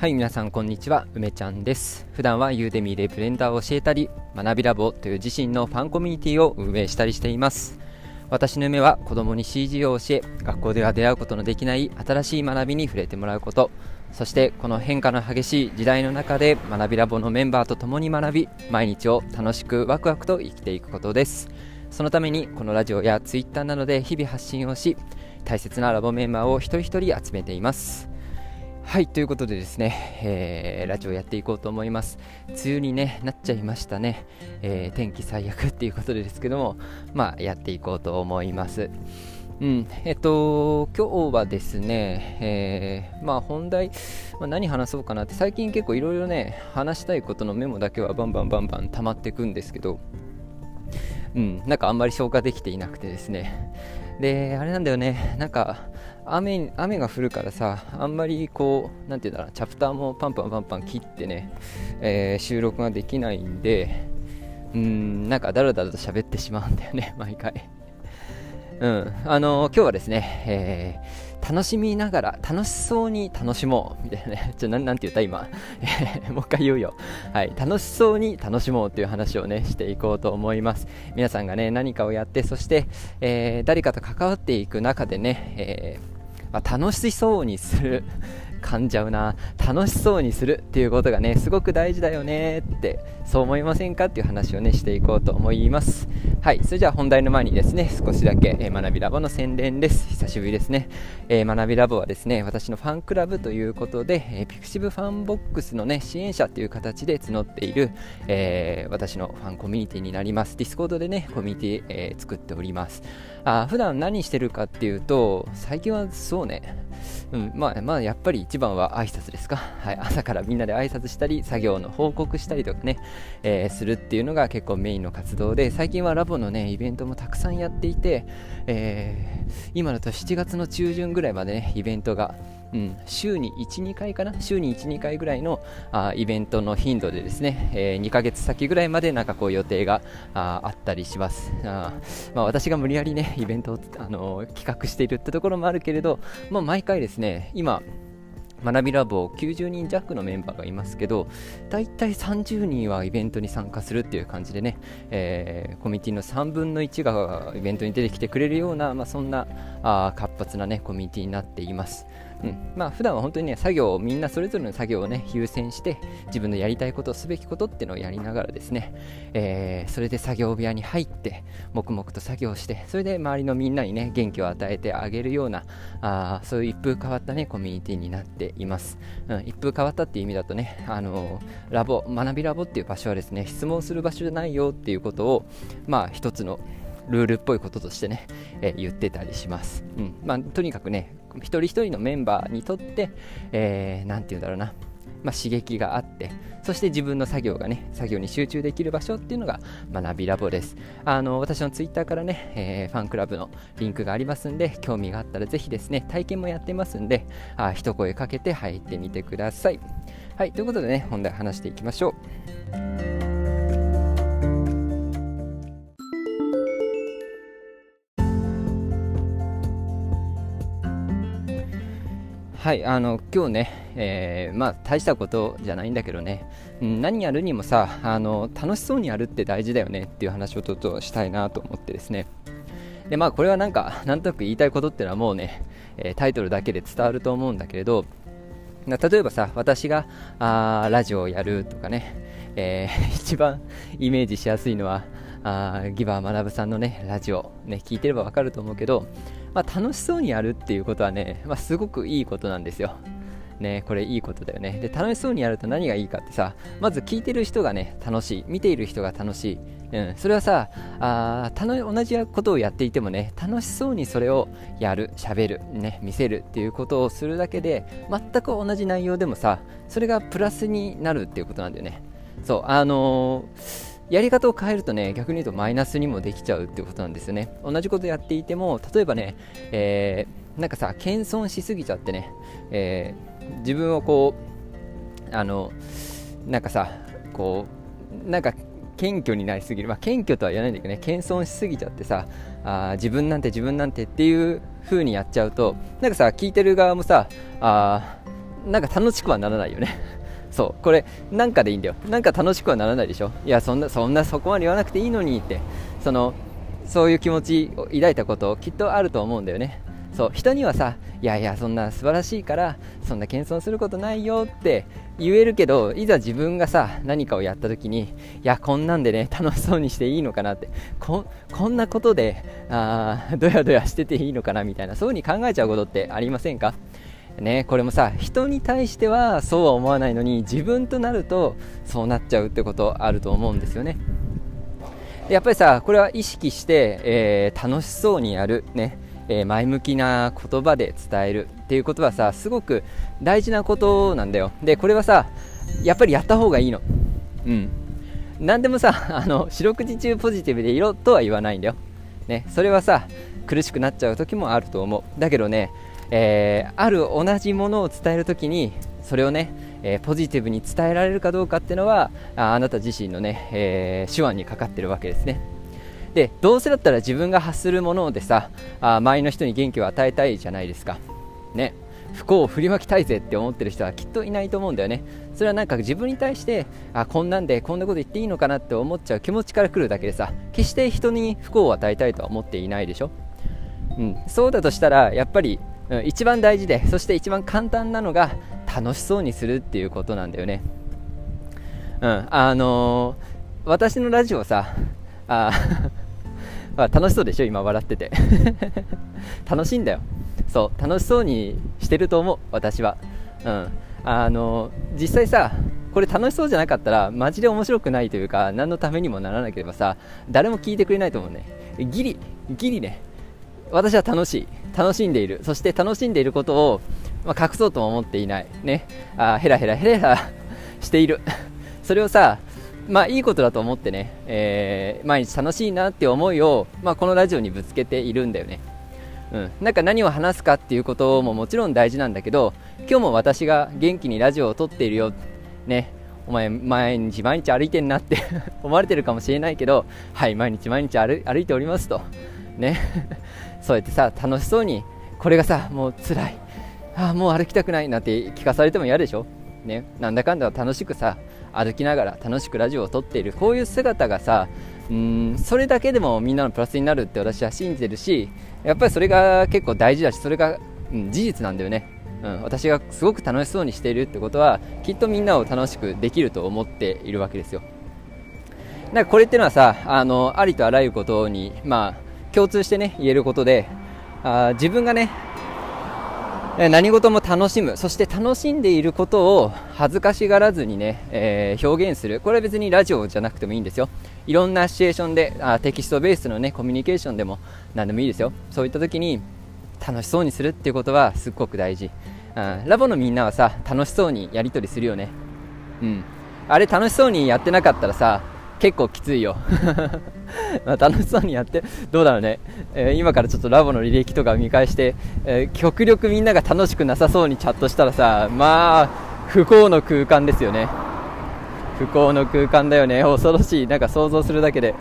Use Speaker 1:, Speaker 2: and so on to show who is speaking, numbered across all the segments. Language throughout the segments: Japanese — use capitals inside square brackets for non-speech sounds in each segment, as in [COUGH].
Speaker 1: はい皆さんこんにちは。梅ちゃんです。普段はユーデミーでブレンダーを教えたり学びラボという自身のファンコミュニティを運営したりしています。私の夢は子供に CG を教え学校では出会うことのできない新しい学びに触れてもらうこと。そしてこの変化の激しい時代の中で学びラボのメンバーと共に学び毎日を楽しくワクワクと生きていくことです。そのためにこのラジオやツイッターなどで日々発信をし大切なラボメンバーを一人一人集めています。はい、ということでですね、えー、ラジオやっていこうと思います。梅雨に、ね、なっちゃいましたね、えー、天気最悪っていうことでですけども、まあ、やっていこうと思います。うん、えっと、今日はですね、えー、まあ本題、まあ、何話そうかなって、最近結構いろいろね、話したいことのメモだけはバンバンバンバン溜まっていくんですけど、うん、なんかあんまり消化できていなくてですね、で、あれなんだよね、なんか、雨雨が降るからさ、あんまりこう、何て言うんだろう、チャプターもパンパンパンパン切ってね、えー、収録ができないんで、うん、なんかだらだらと喋ってしまうんだよね、毎回。うん、あのー、今日はですね、えー、楽しみながら、楽しそうに楽しもう、みたいなね、ちょ、な、なんて言った？今、[LAUGHS] もう一回言うよ。はい、楽しそうに楽しもうという話をね、していこうと思います。皆さんがね、何かをやって、そして、えー、誰かと関わっていく中でね、えーまあ、楽しそうにする。噛んじゃうな楽しそうにするっていうことがねすごく大事だよねってそう思いませんかっていう話をねしていこうと思います。はいそれじゃあ本題の前にですね少しだけ、えー、学びラボの宣伝です。久しぶりですね、えー、学びラボはですね私のファンクラブということで、えー、ピクシブファンボックスのね支援者という形で募っている、えー、私のファンコミュニティになります。ディスコードでねコミュニティ、えー、作っております。あ普段何してるかっていうと最近はそうねうん、まあ、まあ、やっぱり一番は挨拶ですか。はい、朝からみんなで挨拶したり、作業の報告したりとかね、えー、するっていうのが結構メインの活動で、最近はラボのね、イベントもたくさんやっていて、えー、今だと7月の中旬ぐらいまでね、イベントがうん、週に1、2回かな？週に1、2回ぐらいのあイベントの頻度でですね、えー、2ヶ月先ぐらいまでなんかこう予定があったりしますあ、まあ、私が無理やりねイベントを、あのー、企画しているってところもあるけれど、まあ、毎回ですね今学びラボ90人弱のメンバーがいますけど、大体30人はイベントに参加するっていう感じでね、えー、コミュニティの3分の1がイベントに出てきてくれるような、まあ、そんなあ活発なね、コミュニティになっています。うん、まあ普段は本当にね作業をみんなそれぞれの作業をね優先して自分のやりたいことすべきことっていうのをやりながらですね、えー、それで作業部屋に入って黙々と作業してそれで周りのみんなにね元気を与えてあげるようなあそういう一風変わったねコミュニティになっています、うん、一風変わったっていう意味だとねあのラボ学びラボっていう場所はですね質問する場所じゃないよっていうことをまあ一つのルールっぽいこととしてね、え、言ってたりします。うん。まあ、とにかくね、一人一人のメンバーにとって、えー、て言うんだろうな、まあ、刺激があってそして自分の作業がね作業に集中できる場所っていうのが学びラボです。あの私のツイッターからね、えー、ファンクラブのリンクがありますんで興味があったらぜひですね体験もやってますんであ一声かけて入ってみてください。はいということでね本題話していきましょう。はいあの今日ね、えー、まあ大したことじゃないんだけどね、うん、何やるにもさあの楽しそうにやるって大事だよねっていう話をちょっとしたいなと思ってですね。でまあこれはなんかなんとなく言いたいことっていうのはもうね、え、タイトルだけで伝わると思うんだけれど例えばさ私があラジオをやるとかね、えー、[LAUGHS] 一番イメージしやすいのはあギバー学さんのねラジオね聞いてればわかると思うけどまあ、楽しそうにやるっていうことはね、まあ、すごくいいことなんですよ。ね、これいいことだよね。で、楽しそうにやると何がいいかってさ、まず聞いてる人がね、楽しい。見ている人が楽しい。うん、それはさあ同じことをやっていてもね楽しそうにそれをやる喋る、ね、見せるっていうことをするだけで全く同じ内容でもさそれがプラスになるっていうことなんだよねそうあのーやり方を変えるとね、逆に言うとマイナスにもできちゃうっていうことなんですよね。同じことやっていても、例えばね、えー、なんかさ、謙遜しすぎちゃってね、えー、自分をこう、あの、なんかさ、こう、なんか謙虚になりすぎる、まあ、謙虚とは言わないんだけどね、謙遜しすぎちゃってさ、あ自分なんて自分なんてっていう風にやっちゃうと、なんかさ、聞いてる側もさ、あなんか楽しくはならないよねそうこれなんかでいいんだよ。なんか楽しくはならないでしょ。いやそんなそんなそこまで言わなくていいのにって。そのそういう気持ちを抱いたこときっとあると思うんだよね。そう人にはさいやいやそんな素晴らしいからそんな謙遜することないよって言えるけどいざ自分がさ何かをやった時にいやこんなんでね楽しそうにしていいのかなって。こんなことであどやどやしてていいのかなみたいなそういう風に考えちゃうことってありませんか？ね、これもさ人に対してはそうは思わないのに自分となるとそうなっちゃうってことあると思うんですよね。やっぱりさこれは意識して、えー、楽しそうにやるね。え、前向きな言葉で伝えるっていうことはさすごく大事なことなんだよ。でこれはさやっぱりやった方がいいの。うん。何でもさ [LAUGHS] あの四六時中ポジティブでいろとは言わないんだよ。ね。それはさ苦しくなっちゃう時もあると思う。だけどねえー、ある同じものを伝えるときにそれをね、えー、ポジティブに伝えられるかどうかっていうのはあなた自身のね、えー、手腕にかかってるわけですね。でどうせだったら自分が発するものでさあ周りの人に元気を与えたいじゃないですか。ね。不幸を振りまきたいぜって思ってる人はきっといないと思うんだよね。それはなんか自分に対してあこんなんでこんなこと言っていいのかなって思っちゃう気持ちから来るだけでさ決して人に不幸を与えたいとは思っていないでしょ。うん、そうだとしたらやっぱりうん、一番大事でそして一番簡単なのが楽しそうにするっていうことなんだよね。うんあのー、私のラジオさあ [LAUGHS] 楽しそうでしょ今笑ってて。[LAUGHS] 楽しいんだよ。そう楽しそうにしてると思う私は。うんあのー、実際さこれ楽しそうじゃなかったらマジで面白くないというか何のためにもならなければさ誰も聞いてくれないと思うね。ギリギリね。私は楽しい。楽しんでいる。そして楽しんでいることを、まあ、隠そうとも思っていない。ね。あヘラヘラヘラヘラ [LAUGHS] している。[LAUGHS] それをさまあいいことだと思ってね、えー、毎日楽しいなって思いを、まあ、このラジオにぶつけているんだよね。うん、なんか何を話すかっていうことももちろん大事なんだけど今日も私が元気にラジオを撮っているよ。ね。お前毎日毎日歩いてんなって [LAUGHS] 思われてるかもしれないけどはい毎日毎日歩いておりますと。ね。[LAUGHS] そうやってさ楽しそうにこれがさもう辛い。あもう歩きたくないなんて聞かされても嫌でしょ？ね。なんだかんだ楽しくさ歩きながら楽しくラジオを撮っているこういう姿がさうんそれだけでもみんなのプラスになるって私は信じてるしやっぱりそれが結構大事だしそれが、うん、事実なんだよね、うん、私がすごく楽しそうにしているってことはきっとみんなを楽しくできると思っているわけですよ。だかこれっていうのはさあのありとあらゆることにまあ共通してね言えることであ自分がね何事も楽しむそして楽しんでいることを恥ずかしがらずにね、えー、表現する。これは別にラジオじゃなくてもいいんですよ。いろんなシチュエーションであテキストベースのねコミュニケーションでも何でもいいですよ。そういった時に楽しそうにするっていうことはすっごく大事。あラボのみんなはさ楽しそうにやり取りするよね。うん。あれ楽しそうにやってなかったらさ結構きついよ。[LAUGHS] ま楽しそうにやってどうだろうね、えー、今からちょっとラボの履歴とか見返して、えー、極力みんなが楽しくなさそうにチャットしたらさまあ不幸の空間ですよね。不幸の空間だよね。恐ろしい。なんか想像するだけで。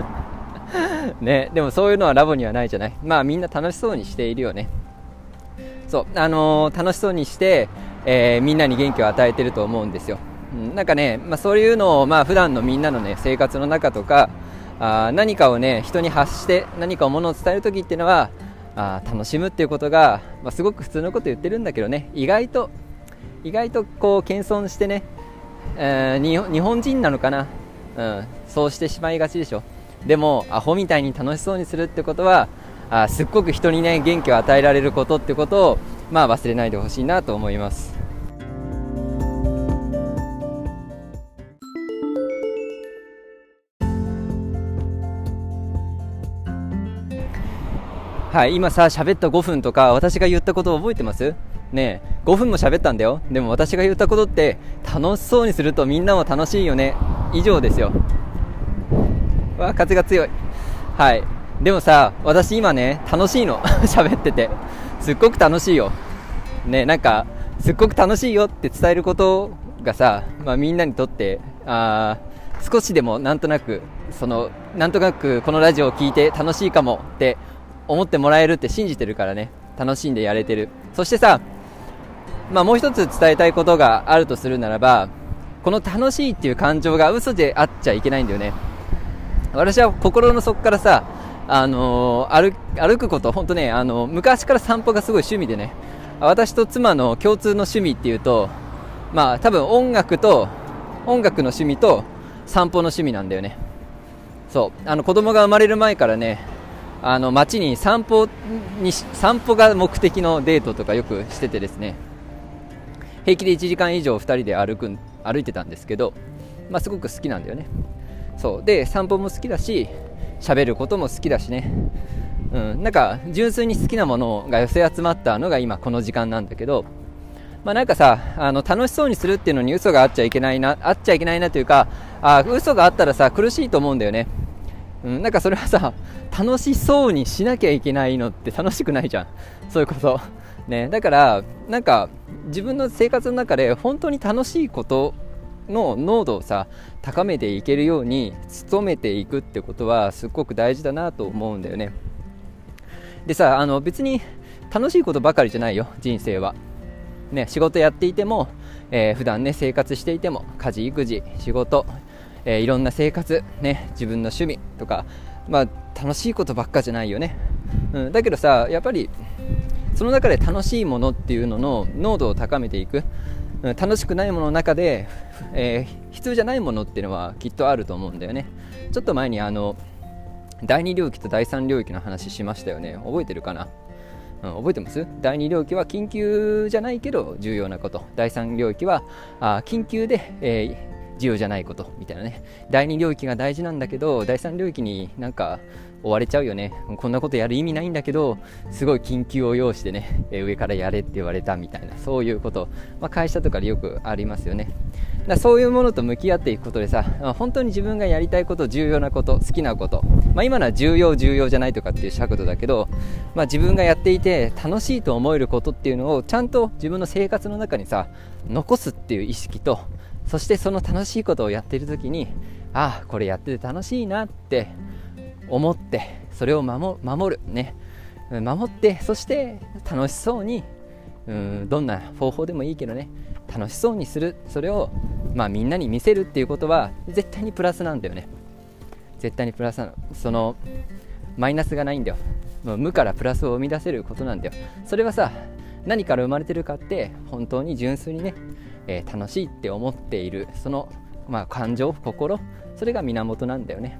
Speaker 1: [LAUGHS] ねでもそういうのはラボにはないじゃない。まあみんな楽しそうにしているよね。そうあのー、楽しそうにして、え、みんなに元気を与えてると思うんですよ。なんかね、まあ、そういうのを、まあ普段のみんなの、ね、生活の中とかあ何かを、ね、人に発して何かをものを伝えるときっていうのはあ楽しむっていうことが、まあ、すごく普通のこと言ってるんだけどね。意外と意外とこう謙遜してね、えー、日本人なのかな、うん、そうしてしまいがちでしょ。でもアホみたいに楽しそうにするってことはあすっごく人にね元気を与えられることってことを、まあ、忘れないでほしいなと思います。はい、今さ、喋った5分とか、私が言ったことを覚えてます？ねえ、5分も喋ったんだよ。でも私が言ったことって、楽しそうにするとみんなも楽しいよね。以上ですよ。わ、風が強い。はい。でもさ、私今ね、楽しいの。[LAUGHS] 喋ってて。すっごく楽しいよ。ねなんか、すっごく楽しいよって伝えることがさ、まあ、みんなにとって、あ少しでもなんとなく、その、なんとなくこのラジオを聴いて楽しいかもって思ってもらえるって信じてるからね。楽しんでやれてる。そしてさまあ、もう一つ伝えたいことがあるとするならばこの楽しいっていう感情が嘘であっちゃいけないんだよね。私は心の底からさあのー、歩歩くこと、本当ね、あの昔から散歩がすごい趣味でね、私と妻の共通の趣味っていうと、まあ多分音楽と、音楽の趣味と散歩の趣味なんだよね。そう、あの子供が生まれる前からね、あの街に散歩に、散歩が目的のデートとかよくしててですね、平気で1時間以上2人で歩く、歩いてたんですけど、まあすごく好きなんだよね。そう。で、散歩も好きだし、喋ることも好きだしね、うん、なんか純粋に好きなものが寄せ集まったのが今この時間なんだけど、まあ、なんかさあの楽しそうにするっていうのに嘘があっちゃいけないなあっちゃいけないなというかあ嘘があったらさ苦しいと思うんだよね、うん、なんかそれはさ楽しそうにしなきゃいけないのって楽しくないじゃん。そういうこと。ねだからなんか自分の生活の中で本当に楽しいことの濃度をさ高めていけるように努めていくってことはすっごく大事だなと思うんだよね。でさあの別に楽しいことばかりじゃないよ人生は。ね仕事やっていても、えー、普段ね生活していても家事育児仕事、えー、いろんな生活ね自分の趣味とかまあ楽しいことばっかじゃないよね、うん、だけどさやっぱりその中で楽しいものっていうのの濃度を高めていく。うん楽しくないものの中で、えー、必要じゃないものっていうのはきっとあると思うんだよね。ちょっと前にあの第2領域と第3領域の話しましたよね。覚えてるかな、うん、覚えてます？第2領域は緊急じゃないけど重要なこと。第3領域はあ緊急で、えー、重要じゃないことみたいなね。第2領域が大事なんだけど第3領域になんか追われちゃうよね。こんなことやる意味ないんだけどすごい緊急を要してね上からやれって言われたみたいなそういうこと、まあ、会社とかでよくありますよね。だそういうものと向き合っていくことでさ本当に自分がやりたいこと重要なこと好きなこと、まあ、今のは重要重要じゃないとかっていう尺度だけど、まあ、自分がやっていて楽しいと思えることっていうのをちゃんと自分の生活の中にさ残すっていう意識とそしてその楽しいことをやっている時にああこれやってて楽しいなって思ってそれを守るね。守ってそして楽しそうにうんどんな方法でもいいけどね。楽しそうにする。それを、まあ、みんなに見せるっていうことは絶対にプラスなんだよね。絶対にプラスなの。そのマイナスがないんだよ。無からプラスを生み出せることなんだよ。それはさ何から生まれてるかって本当に純粋にね、えー、楽しいって思っているその、まあ、感情心それが源なんだよね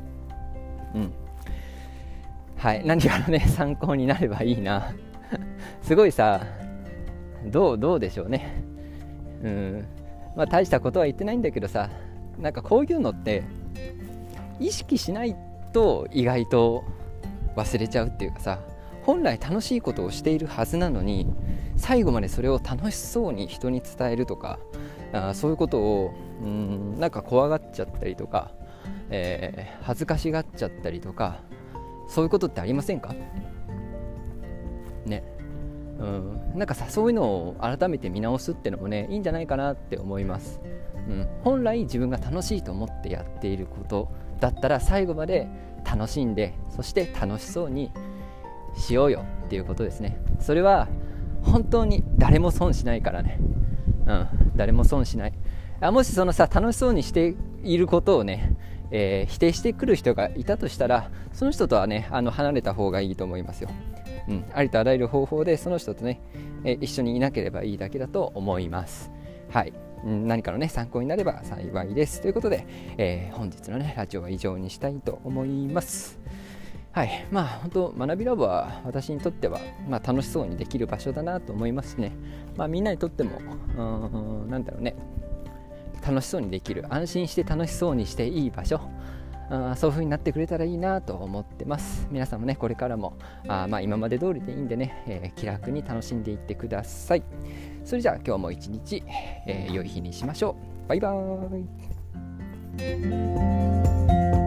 Speaker 1: うんはい、何かのね、[LAUGHS] 参考になればいいな。[LAUGHS] すごいさ、どう、どうでしょうね。うん。まあ、大したことは言ってないんだけどさ、なんかこういうのって、意識しないと意外と忘れちゃうっていうかさ、本来楽しいことをしているはずなのに、最後までそれを楽しそうに人に伝えるとか、あそういうことを、うん、なんか怖がっちゃったりとか、えー、恥ずかしがっちゃったりとか、そういうことってありませんか？ね。うん、なんかさそういうのを改めて見直すってのもねいいんじゃないかなって思います、うん、本来自分が楽しいと思ってやっていることだったら最後まで楽しんでそして楽しそうにしようよっていうことですね。それは本当に誰も損しないからね。うん誰も損しない。あもしそのさ楽しそうにしていることをねえー、否定してくる人がいたとしたらその人とはねあの離れた方がいいと思いますよ、うん、ありとあらゆる方法でその人とね、えー、一緒にいなければいいだけだと思います。はい。何かのね参考になれば幸いです。ということで、えー、本日のねラジオは以上にしたいと思います。はい。まあ本当学びラボは私にとっては、まあ、楽しそうにできる場所だなと思いますしね。まあみんなにとってもなんだろうね。楽しそうにできる安心して楽しそうにしていい場所。あそういう風になってくれたらいいなと思ってます。皆さんもねこれからもあまあ今まで通りでいいんでね、えー、気楽に楽しんでいってください。それじゃあ今日も一日、えー、良い日にしましょう。バイバーイ。